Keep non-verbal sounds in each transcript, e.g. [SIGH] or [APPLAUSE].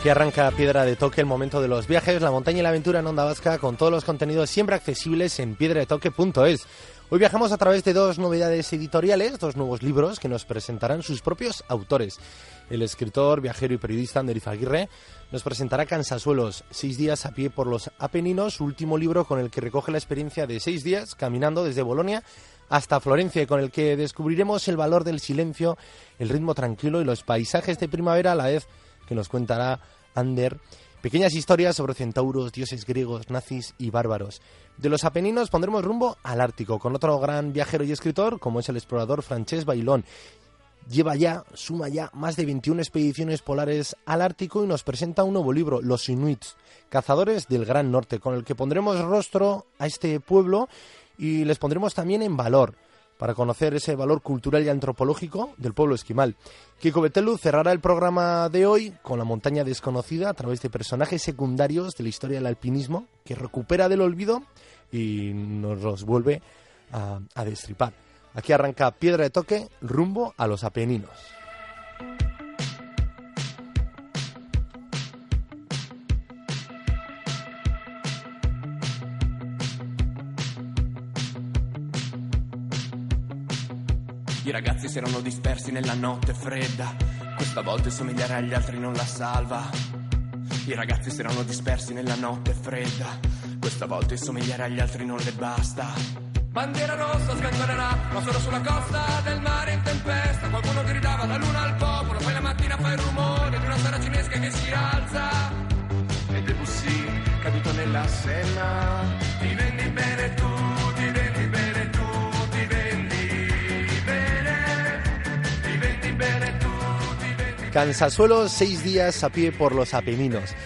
Aquí arranca Piedra de Toque, el momento de los viajes, la montaña y la aventura en Onda Vasca, con todos los contenidos siempre accesibles en piedradetoque.es. Hoy viajamos a través de dos novedades editoriales, dos nuevos libros que nos presentarán sus propios autores. El escritor, viajero y periodista Ander Aguirre nos presentará Cansasuelos, seis días a pie por los Apeninos, su último libro con el que recoge la experiencia de seis días caminando desde Bolonia hasta Florencia, con el que descubriremos el valor del silencio, el ritmo tranquilo y los paisajes de primavera a la vez que nos contará Ander. Pequeñas historias sobre centauros, dioses griegos, nazis y bárbaros. De los Apeninos pondremos rumbo al Ártico con otro gran viajero y escritor como es el explorador Francesc Bailón. Lleva ya, suma ya, más de 21 expediciones polares al Ártico y nos presenta un nuevo libro, Los Inuits, cazadores del Gran Norte, con el que pondremos rostro a este pueblo y les pondremos también en valor para conocer ese valor cultural y antropológico del pueblo esquimal. Kiko Betelu cerrará el programa de hoy con la montaña desconocida a través de personajes secundarios de la historia del alpinismo que recupera del olvido y nos los vuelve a, a destripar. Aquí arranca Piedra de Toque rumbo a los Apeninos. I ragazzi si erano dispersi nella notte fredda. Questa volta somigliare agli altri non la salva. I ragazzi si erano dispersi nella notte fredda. Questa volta somigliare agli altri non le basta. Bandiera rossa sventolerà, ma solo sulla costa del mare in tempesta. Qualcuno gridava la luna al popolo, poi la mattina fa il rumore di una sera cinesca che si alza. E Debussy, caduto nella senna. Ti vendi bene tu, Cansasuelos, seis días a pie por los Apeninos.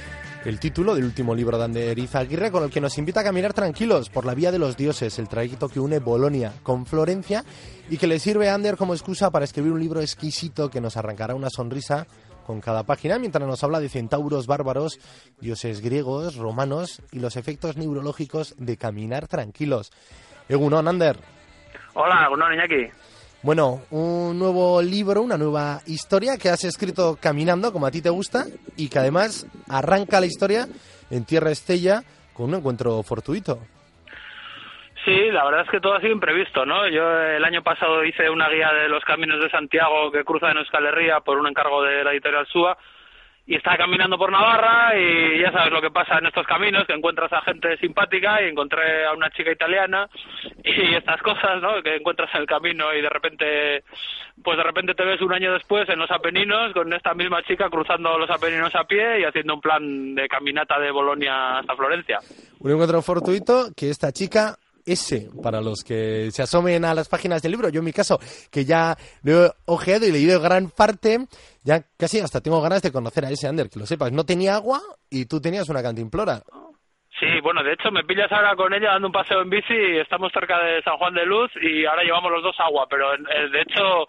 El título del último libro de Ander Izaguirre con el que nos invita a caminar tranquilos por la vía de los dioses, el trayecto que une Bolonia con Florencia y que le sirve a Ander como excusa para escribir un libro exquisito que nos arrancará una sonrisa con cada página mientras nos habla de centauros bárbaros, dioses griegos, romanos y los efectos neurológicos de caminar tranquilos. Egunon, Ander. Hola, Egunon, Iñaki. Bueno, un nuevo libro, una nueva historia que has escrito caminando, como a ti te gusta, y que además arranca la historia en Tierra Estella con un encuentro fortuito. Sí, la verdad es que todo ha sido imprevisto, ¿no? Yo el año pasado hice una guía de los caminos de Santiago que cruza en Euskal Herria por un encargo de la editorial SUA y estaba caminando por Navarra y ya sabes lo que pasa en estos caminos, que encuentras a gente simpática y encontré a una chica italiana y [LAUGHS] estas cosas, ¿no? Que encuentras en el camino y de repente, pues de repente te ves un año después en los Apeninos con esta misma chica cruzando los Apeninos a pie y haciendo un plan de caminata de Bolonia hasta Florencia. Un encuentro fortuito que esta chica ese para los que se asomen a las páginas del libro. Yo en mi caso, que ya lo he ojeado y leído gran parte, ya casi hasta tengo ganas de conocer a ese Ander, que lo sepas. No tenía agua y tú tenías una cantimplora. Sí, bueno, de hecho me pillas ahora con ella dando un paseo en bici, estamos cerca de San Juan de Luz y ahora llevamos los dos agua, pero eh, de hecho,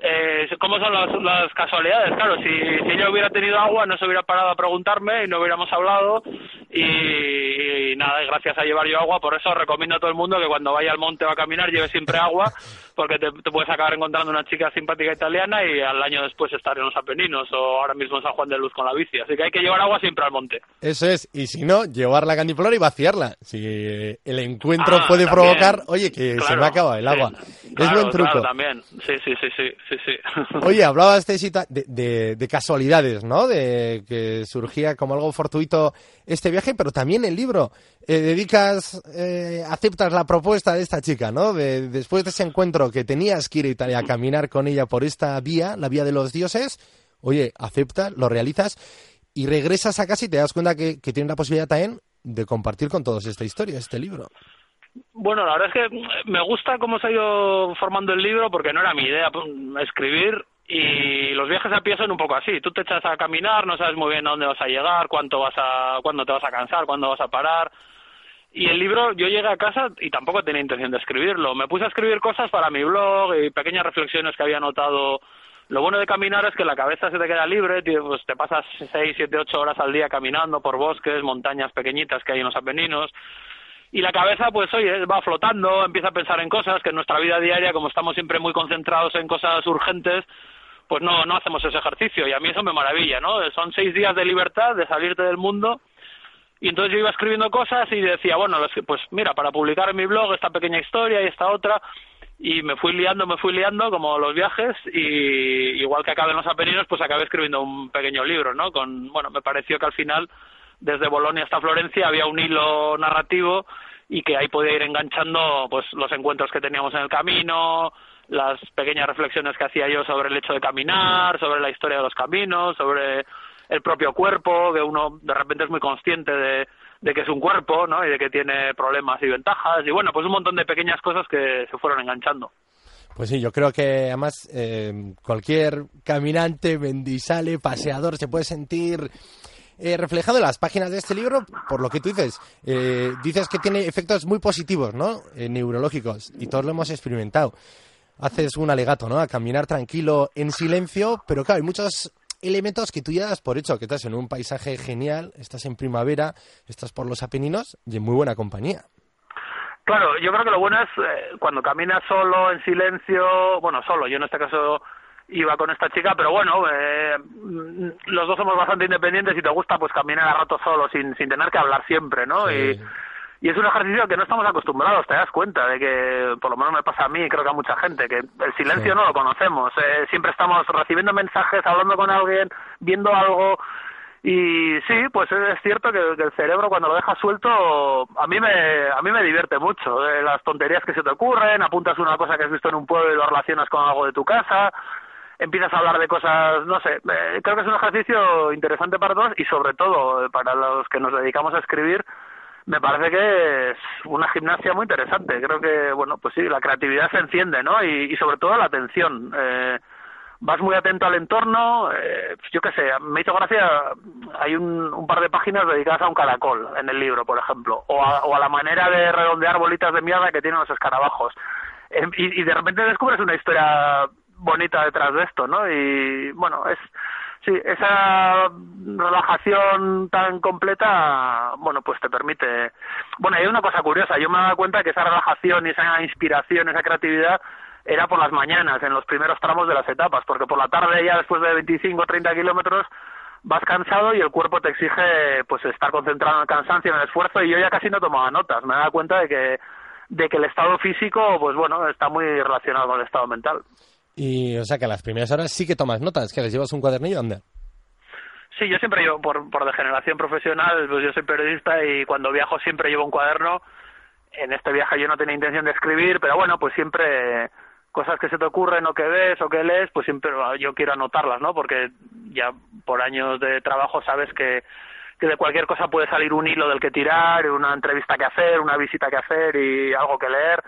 eh, ¿cómo son las, las casualidades? Claro, si, si ella hubiera tenido agua no se hubiera parado a preguntarme y no hubiéramos hablado y, y nada, y gracias a llevar yo agua, por eso recomiendo a todo el mundo que cuando vaya al monte o a caminar lleve siempre agua, porque te, puedes acabar encontrando una chica simpática italiana y al año después estar en los Apeninos o ahora mismo en San Juan de Luz con la bici. Así que hay que llevar agua siempre al monte. Eso es, y si no, llevar la cantiflora y vaciarla. Si el encuentro Ah, puede también. provocar, oye, que se me acaba el sí. agua. es Claro, buen truco. claro, también. Sí, sí, sí, sí, sí, sí. [LAUGHS] Oye, hablabas de, de- de casualidades, ¿no? De que surgía como algo fortuito este viaje, pero también el libro. Eh, dedicas, eh, aceptas la propuesta de esta chica, ¿no? De, después de ese encuentro que tenías que ir a Italia a caminar con ella por esta vía, la vía de los dioses, oye, aceptas, lo realizas y regresas a casa y te das cuenta que, que tienes la posibilidad también de compartir con todos esta historia, este libro. Bueno, la verdad es que me gusta cómo se ha ido formando el libro porque no era mi idea pues, escribir y los viajes a pie son un poco así. Tú te echas a caminar, no sabes muy bien a dónde vas a llegar, cuánto vas a, cuándo te vas a cansar, cuándo vas a parar. Y el libro, yo llegué a casa y tampoco tenía intención de escribirlo. Me puse a escribir cosas para mi blog y pequeñas reflexiones que había notado. Lo bueno de caminar es que la cabeza se te queda libre, pues te pasas seis, siete, ocho horas al día caminando por bosques, montañas pequeñitas que hay en los Apeninos y la cabeza pues oye va flotando empieza a pensar en cosas que en nuestra vida diaria como estamos siempre muy concentrados en cosas urgentes pues no no hacemos ese ejercicio y a mí eso me maravilla no son seis días de libertad de salirte del mundo y entonces yo iba escribiendo cosas y decía bueno pues mira para publicar en mi blog esta pequeña historia y esta otra y me fui liando me fui liando como los viajes y igual que acabé en los Apeninos pues acabé escribiendo un pequeño libro no con bueno me pareció que al final desde Bolonia hasta Florencia había un hilo narrativo y que ahí podía ir enganchando pues los encuentros que teníamos en el camino, las pequeñas reflexiones que hacía yo sobre el hecho de caminar, sobre la historia de los caminos, sobre el propio cuerpo, que uno de repente es muy consciente de, de que es un cuerpo, ¿no? Y de que tiene problemas y ventajas y bueno, pues un montón de pequeñas cosas que se fueron enganchando. Pues sí, yo creo que además eh, cualquier caminante, mendisale, paseador se puede sentir eh, reflejado en las páginas de este libro por lo que tú dices. Eh, dices que tiene efectos muy positivos, ¿no? Eh, neurológicos y todos lo hemos experimentado. Haces un alegato, ¿no? A caminar tranquilo, en silencio, pero claro, hay muchos elementos que tú ya das por hecho, que estás en un paisaje genial, estás en primavera, estás por los Apeninos y en muy buena compañía. Claro, yo creo que lo bueno es eh, cuando caminas solo, en silencio, bueno, solo, yo en este caso iba con esta chica, pero bueno, eh, mm, los dos somos bastante independientes y te gusta pues caminar a rato solo, sin, sin tener que hablar siempre, ¿no? Sí. Y, y es un ejercicio que no estamos acostumbrados, te das cuenta de que, por lo menos me pasa a mí, y creo que a mucha gente, que el silencio Sí. no lo conocemos. eh, siempre estamos recibiendo mensajes, hablando con alguien, viendo algo. Y sí, pues es cierto que, que el cerebro cuando lo dejas suelto, a mí me, a mí me divierte mucho. eh, las tonterías que se te ocurren, apuntas una cosa que has visto en un pueblo y lo relacionas con algo de tu casa, empiezas a hablar de cosas, no sé, eh, creo que es un ejercicio interesante para todos y sobre todo eh, para los que nos dedicamos a escribir, me parece que es una gimnasia muy interesante. Creo que, bueno, pues sí, la creatividad se enciende, ¿no? Y, y sobre todo la atención. Eh, vas muy atento al entorno, eh, pues yo qué sé, me hizo gracia, hay un, un par de páginas dedicadas a un caracol en el libro, por ejemplo, o a, o a la manera de redondear bolitas de mierda que tienen los escarabajos. Em, y, y de repente descubres una historia bonita detrás de esto, ¿no? Y bueno, es sí, esa relajación tan completa, bueno, pues te permite. Bueno, hay una cosa curiosa, yo me dado cuenta que esa relajación y esa inspiración, esa creatividad era por las mañanas, en los primeros tramos de las etapas, porque por la tarde ya después de 25 o 30 kilómetros vas cansado y el cuerpo te exige pues estar concentrado en el cansancio, en el esfuerzo y yo ya casi no tomaba notas, me dado cuenta de que de que el estado físico pues bueno está muy relacionado con el estado mental. Y, o sea, que a las primeras horas sí que tomas notas, que les llevas un cuadernillo, anda. Sí, yo siempre llevo, por, por degeneración profesional, pues yo soy periodista y cuando viajo siempre llevo un cuaderno. En este viaje yo no tenía intención de escribir, pero bueno, pues siempre cosas que se te ocurren o que ves o que lees, pues siempre yo quiero anotarlas, ¿no? Porque ya por años de trabajo sabes que, que de cualquier cosa puede salir un hilo del que tirar, una entrevista que hacer, una visita que hacer y algo que leer.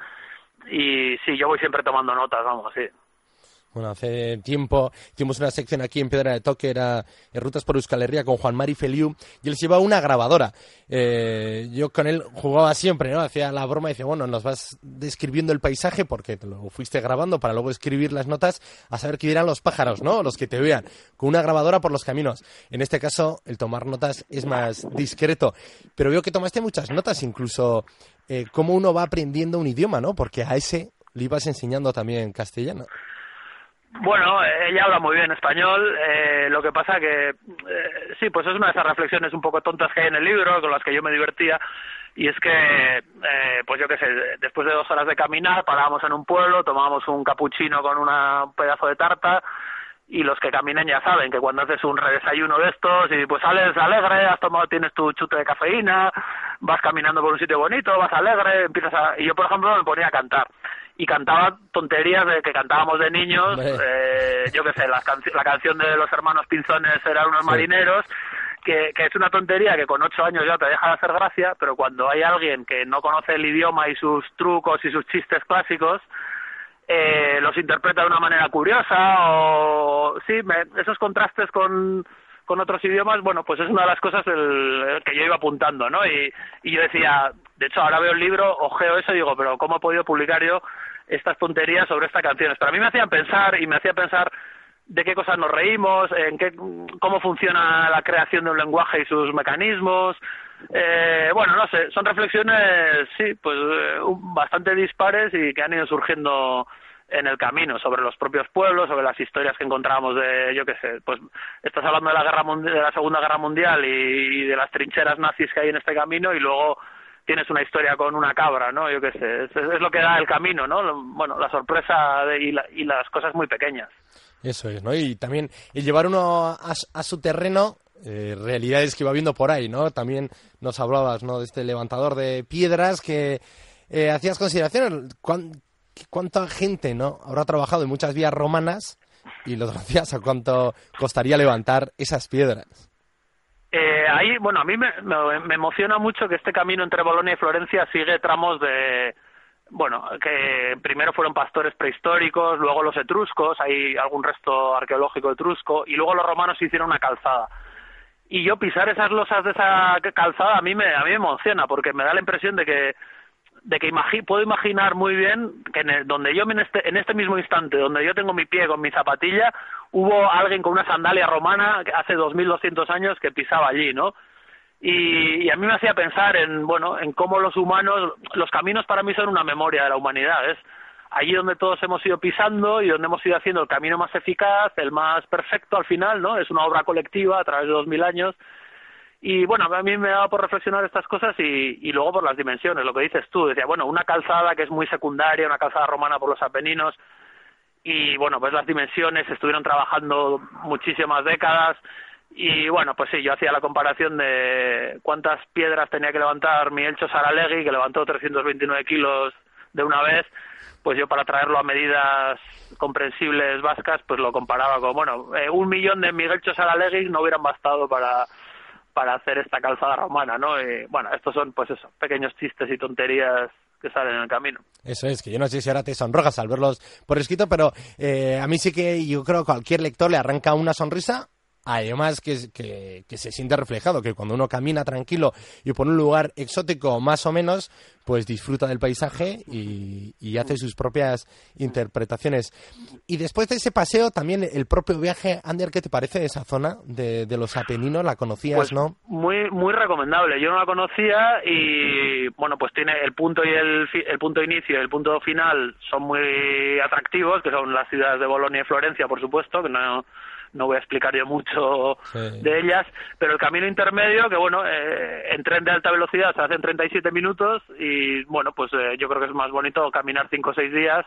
Y sí, yo voy siempre tomando notas, vamos, sí. Bueno, hace tiempo hicimos una sección aquí en Piedra de Toque, era Rutas por Euskal Herria con Juan Mari Feliu, y él llevaba una grabadora. Eh, yo con él jugaba siempre, ¿no? Hacía la broma y decía, bueno, nos vas describiendo el paisaje porque te lo fuiste grabando para luego escribir las notas a saber qué dirán los pájaros, ¿no? Los que te vean, con una grabadora por los caminos. En este caso, el tomar notas es más discreto. Pero veo que tomaste muchas notas, incluso eh, cómo uno va aprendiendo un idioma, ¿no? Porque a ese le ibas enseñando también castellano. Bueno, ella habla muy bien español, eh, lo que pasa que eh, sí, pues es una de esas reflexiones un poco tontas que hay en el libro, con las que yo me divertía, y es que, eh, pues yo qué sé, después de dos horas de caminar, parábamos en un pueblo, tomábamos un capuchino con un pedazo de tarta, y los que caminen ya saben que cuando haces un redesayuno de estos y pues sales alegre, has tomado, tienes tu chute de cafeína, vas caminando por un sitio bonito, vas alegre, empiezas a... Y yo, por ejemplo, me ponía a cantar y cantaba tonterías de que cantábamos de niños, eh, yo qué sé, la, la canción de los hermanos Pinzones eran unos marineros, que, que, es una tontería que con ocho años ya te deja de hacer gracia, pero cuando hay alguien que no conoce el idioma y sus trucos y sus chistes clásicos, eh, los interpreta de una manera curiosa o sí, esos contrastes con con otros idiomas, bueno, pues es una de las cosas del, que yo iba apuntando, ¿no? Y, y yo decía, de hecho, ahora veo el libro, ojeo eso y digo, pero ¿cómo he podido publicar yo estas tonterías sobre estas canciones? Pero a mí me hacían pensar y me hacía pensar de qué cosas nos reímos, en qué, cómo funciona la creación de un lenguaje y sus mecanismos. Eh, bueno, no sé, son reflexiones, sí, pues eh, bastante dispares y que han ido surgiendo en el camino sobre los propios pueblos, sobre las historias que encontramos de, yo qué sé, pues estás hablando de la guerra de la Segunda Guerra Mundial y, de las trincheras nazis que hay en este camino y luego tienes una historia con una cabra, ¿no? Yo qué sé, es, lo que da el camino, ¿no? Bueno, la sorpresa y, y, las cosas muy pequeñas. Eso es, ¿no? Y también el llevar uno a, su terreno, eh, realidades que iba viendo por ahí, ¿no? También nos hablabas, ¿no? De este levantador de piedras que eh, hacías consideraciones. ¿Cuánta gente, ¿no? Habrá trabajado en muchas vías romanas y lo decías a cuánto costaría levantar esas piedras. Eh, ahí, bueno, a mí me, me, emociona mucho que este camino entre Bolonia y Florencia sigue tramos de, bueno, que primero fueron pastores prehistóricos, luego los etruscos, hay algún resto arqueológico etrusco, y luego los romanos hicieron una calzada. Y yo pisar esas losas de esa calzada a mí me, a mí me emociona, porque me da la impresión de que de que puedo imaginar muy bien que en donde yo en este, en este mismo instante, donde yo tengo mi pie con mi zapatilla, hubo alguien con una sandalia romana hace 2.200 años que pisaba allí, ¿no? Y, a mí me hacía pensar en, bueno, en cómo los humanos, los caminos para mí son una memoria de la humanidad, es allí donde todos hemos ido pisando y donde hemos ido haciendo el camino más eficaz, el más perfecto al final, ¿no? Es una obra colectiva a través de 2.000 años y bueno, a mí me daba por reflexionar estas cosas y, y luego por las dimensiones, lo que dices tú. Decía, bueno, una calzada que es muy secundaria, una calzada romana por los Apeninos, y bueno, pues las dimensiones estuvieron trabajando muchísimas décadas. Y bueno, pues sí, yo hacía la comparación de cuántas piedras tenía que levantar mi Elcho Saralegui, que levantó 329 kilos de una vez, pues yo para traerlo a medidas comprensibles vascas, pues lo comparaba con, bueno, eh, un millón de Miguel Saralegui no hubieran bastado para para hacer esta calzada romana, ¿no? Y, bueno, estos son, pues eso, pequeños chistes y tonterías que salen en el camino. Eso es, que yo no sé si ahora te sonrojas al verlos por escrito, pero eh, a mí sí que yo creo que cualquier lector le arranca una sonrisa Además que, que, que, se siente reflejado, que cuando uno camina tranquilo y por un lugar exótico más o menos, pues disfruta del paisaje y, y, hace sus propias interpretaciones. Y después de ese paseo, también el propio viaje, Ander, ¿qué te parece de esa zona de, de los Apeninos? ¿La conocías, pues no? Muy, muy recomendable. Yo no la conocía y, bueno, pues tiene el punto y el, el punto de inicio y el punto final son muy atractivos, que son las ciudades de Bolonia y Florencia, por supuesto, que no no voy a explicar yo mucho de ellas, pero el camino intermedio, que bueno, eh, en tren de alta velocidad se hacen 37 minutos y bueno, pues eh, yo creo que es más bonito caminar 5 o 6 días.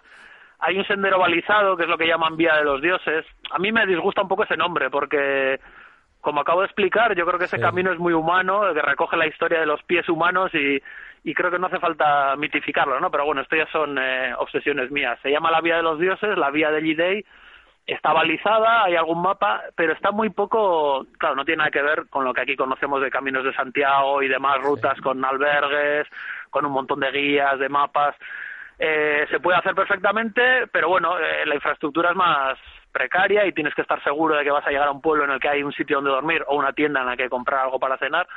Hay un sendero balizado, que es lo que llaman Vía de los Dioses. A mí me disgusta un poco ese nombre, porque como acabo de explicar, yo creo que ese camino es muy humano, que recoge la historia de los pies humanos y, y creo que no hace falta mitificarlo, ¿no? Pero bueno, esto ya son eh, obsesiones mías. Se llama la Vía de los Dioses, la Vía de Lidei, está balizada, hay algún mapa, pero está muy poco, claro, no tiene nada que ver con lo que aquí conocemos de Caminos de Santiago y demás rutas con albergues, con un montón de guías, de mapas. eh, se puede hacer perfectamente, pero bueno, eh, la infraestructura es más precaria y tienes que estar seguro de que vas a llegar a un pueblo en el que hay un sitio donde dormir o una tienda en la que comprar algo para cenar.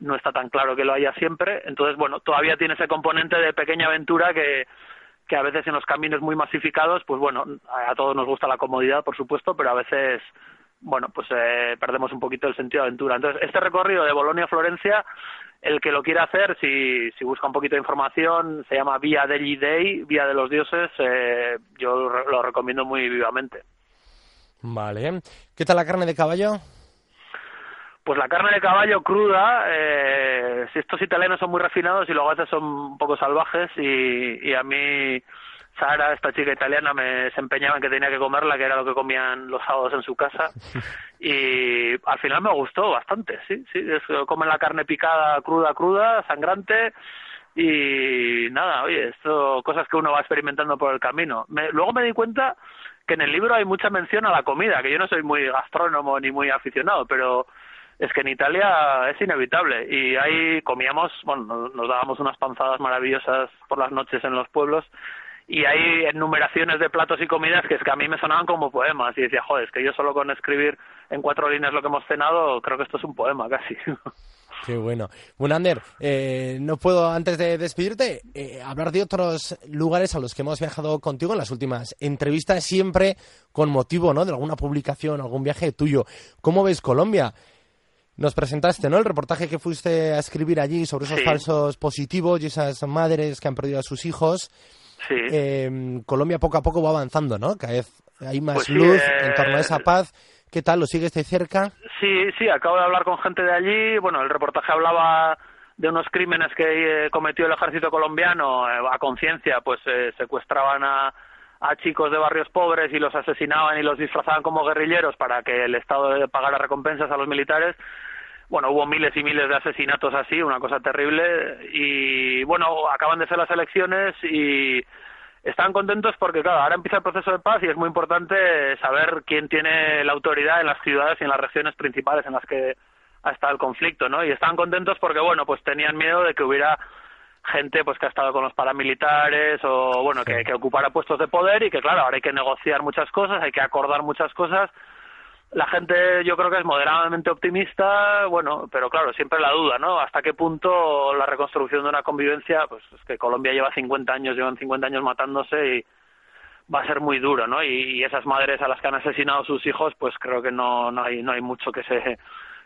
No está tan claro que lo haya siempre. Entonces, bueno, todavía tiene ese componente de pequeña aventura que, que a veces en los caminos muy masificados, pues bueno, a todos nos gusta la comodidad, por supuesto, pero a veces, bueno, pues eh, perdemos un poquito el sentido de aventura. Entonces, este recorrido de Bolonia a Florencia, el que lo quiera hacer, si, si busca un poquito de información, se llama Vía Degli Dei, Vía de los Dioses, eh, yo lo recomiendo muy vivamente. Vale. ¿Qué tal la carne de caballo? Pues la carne de caballo cruda, eh, si estos italianos son muy refinados y a veces son un poco salvajes y, y a mí Sara, esta chica italiana, me se empeñaba en que tenía que comerla, que era lo que comían los sábados en su casa. [LAUGHS] Y al final me gustó bastante, sí, sí. Es, comen la carne picada, cruda, cruda, sangrante. Y nada, oye, esto, cosas que uno va experimentando por el camino. Me, luego me di cuenta que en el libro hay mucha mención a la comida, que yo no soy muy gastrónomo ni muy aficionado, pero es que en Italia es inevitable y ahí comíamos, bueno, nos dábamos unas panzadas maravillosas por las noches en los pueblos y hay enumeraciones de platos y comidas que es que a mí me sonaban como poemas y decía, joder, es que yo solo con escribir en cuatro líneas lo que hemos cenado, creo que esto es un poema casi. [LAUGHS] Qué bueno. Bueno, Ander, eh, no puedo, antes de despedirte, eh, hablar de otros lugares a los que hemos viajado contigo en las últimas entrevistas, siempre con motivo ¿no? de alguna publicación, algún viaje tuyo. ¿Cómo ves Colombia? Nos presentaste, ¿no? El reportaje que fuiste a escribir allí sobre esos falsos positivos y esas madres que han perdido a sus hijos. Sí. Eh, Colombia poco a poco va avanzando, ¿no? Cada vez hay más Pues sí, luz eh, en torno a esa paz. ¿Qué tal? ¿Lo sigues de cerca? Sí, sí, acabo de hablar con gente de allí. Bueno, el reportaje hablaba de unos crímenes que eh, cometió el ejército colombiano eh, a conciencia, pues eh, secuestraban a, a chicos de barrios pobres y los asesinaban y los disfrazaban como guerrilleros para que el Estado pagara recompensas a los militares. Bueno, hubo miles y miles de asesinatos así, una cosa terrible. Y bueno, acaban de ser las elecciones y están contentos porque, claro, ahora empieza el proceso de paz y es muy importante saber quién tiene la autoridad en las ciudades y en las regiones principales en las que ha estado el conflicto, ¿no? Y están contentos porque, bueno, pues tenían miedo de que hubiera gente pues que ha estado con los paramilitares o bueno que, que ocupara puestos de poder y que claro ahora hay que negociar muchas cosas hay que acordar muchas cosas la gente yo creo que es moderadamente optimista, bueno, pero claro, siempre la duda, ¿no? Hasta qué punto la reconstrucción de una convivencia, pues es que Colombia lleva 50 años, llevan 50 años matándose y va a ser muy duro, ¿no? Y, y esas madres a las que han asesinado sus hijos, pues creo que no, no hay no hay mucho que se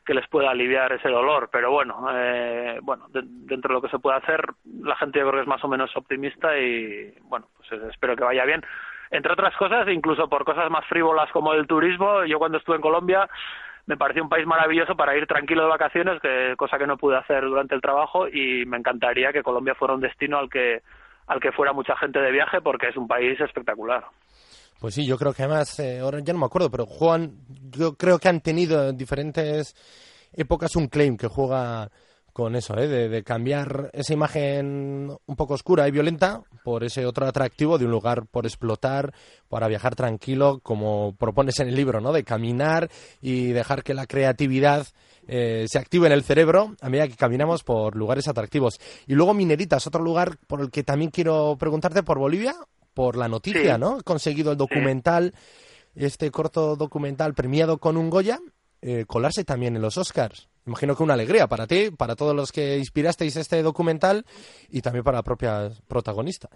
que les pueda aliviar ese dolor, pero bueno, eh, bueno, de, dentro de lo que se puede hacer, la gente creo que es más o menos optimista y bueno, pues espero que vaya bien entre otras cosas, incluso por cosas más frívolas como el turismo. Yo cuando estuve en Colombia me pareció un país maravilloso para ir tranquilo de vacaciones, que, cosa que no pude hacer durante el trabajo y me encantaría que Colombia fuera un destino al que al que fuera mucha gente de viaje porque es un país espectacular. Pues sí, yo creo que además, eh, ahora ya no me acuerdo, pero Juan, yo creo que han tenido en diferentes épocas un claim que juega con eso, ¿eh? de, de, cambiar esa imagen un poco oscura y violenta por ese otro atractivo de un lugar por explotar, para viajar tranquilo, como propones en el libro, ¿no? de caminar y dejar que la creatividad eh, se active en el cerebro a medida que caminamos por lugares atractivos. Y luego Mineritas, otro lugar por el que también quiero preguntarte por Bolivia, por la noticia, Sí. ¿no? He conseguido el documental, este corto documental premiado con un Goya, eh, colarse también en los Oscars. Imagino que una alegría para ti, para todos los que inspirasteis este documental y también para propias protagonistas.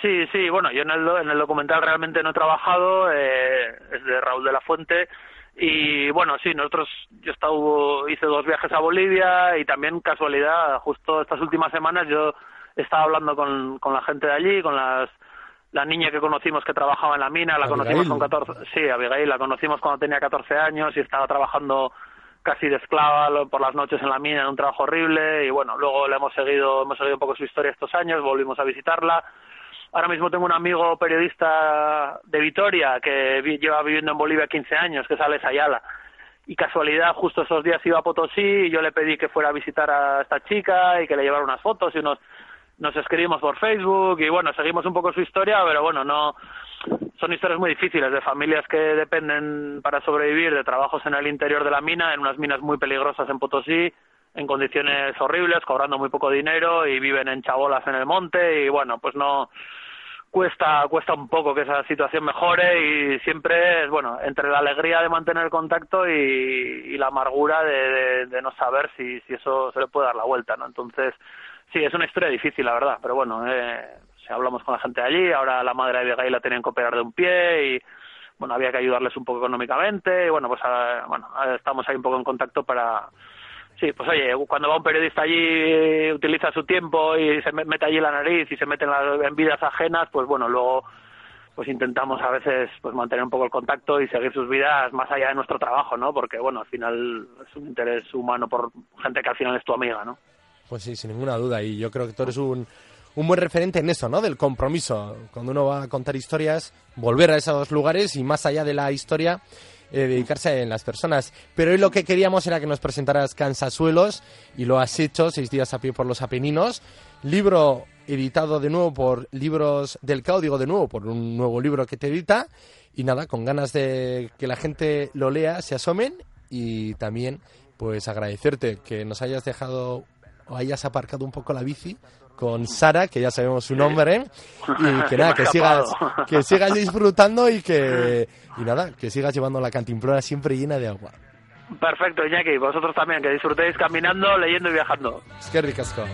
Sí, sí, bueno, yo en el, do- en el documental realmente no he trabajado, eh, es de Raúl de la Fuente, y bueno, sí, nosotros, yo he estado, hice dos viajes a Bolivia y también casualidad, justo estas últimas semanas yo estaba hablando con, con la gente de allí, con las la niña que conocimos que trabajaba en la mina, la conocimos con 14, sí, Abigail, la conocimos cuando tenía 14 años y estaba trabajando casi de esclava por las noches en la mina en un trabajo horrible y bueno, luego le hemos seguido, hemos seguido un poco su historia estos años, volvimos a visitarla. Ahora mismo tengo un amigo periodista de Vitoria que vi- lleva viviendo en Bolivia 15 años, que es Alex Ayala. Y casualidad, justo esos días iba a Potosí y yo le pedí que fuera a visitar a esta chica y que le llevara unas fotos y unos nos escribimos por Facebook y bueno, seguimos un poco su historia, pero bueno, no son historias muy difíciles de familias que dependen para sobrevivir de trabajos en el interior de la mina, en unas minas muy peligrosas en Potosí, en condiciones horribles, cobrando muy poco dinero y viven en chabolas en el monte y bueno, pues no cuesta cuesta un poco que esa situación mejore y siempre es bueno entre la alegría de mantener contacto y, la amargura de, de, no saber si, si eso se le puede dar la vuelta no entonces sí es una historia difícil la verdad pero bueno eh, si hablamos con la gente allí ahora la madre de Vega la tenían que operar de un pie y bueno había que ayudarles un poco económicamente y bueno pues ah, bueno estamos ahí un poco en contacto para Sí, pues oye, cuando va un periodista allí, utiliza su tiempo y se mete allí la nariz y se mete en, las, vidas ajenas, pues bueno, luego pues intentamos a veces pues mantener un poco el contacto y seguir sus vidas más allá de nuestro trabajo, ¿no? Porque bueno, al final es un interés humano por gente que al final es tu amiga, ¿no? Pues sí, sin ninguna duda y yo creo que tú eres un, un buen referente en eso, ¿no? Del compromiso. Cuando uno va a contar historias, volver a esos lugares y más allá de la historia, eh, dedicarse en las personas. Pero hoy lo que queríamos era que nos presentaras Cansasuelos y lo has hecho, seis días a pie por los Apeninos. Libro editado de nuevo por Libros del Código, de nuevo por un nuevo libro que te edita. Y nada, con ganas de que la gente lo lea, se asomen y también pues agradecerte que nos hayas dejado o hayas aparcado un poco la bici con Sara, que ya sabemos su nombre, y [LAUGHS] que nada, que sigas, [LAUGHS] que sigas disfrutando y que, y nada, que sigas llevando la cantimplora siempre llena de agua. Perfecto, Iñaki, vosotros también, que disfrutéis caminando, leyendo y viajando. Es que ricasco.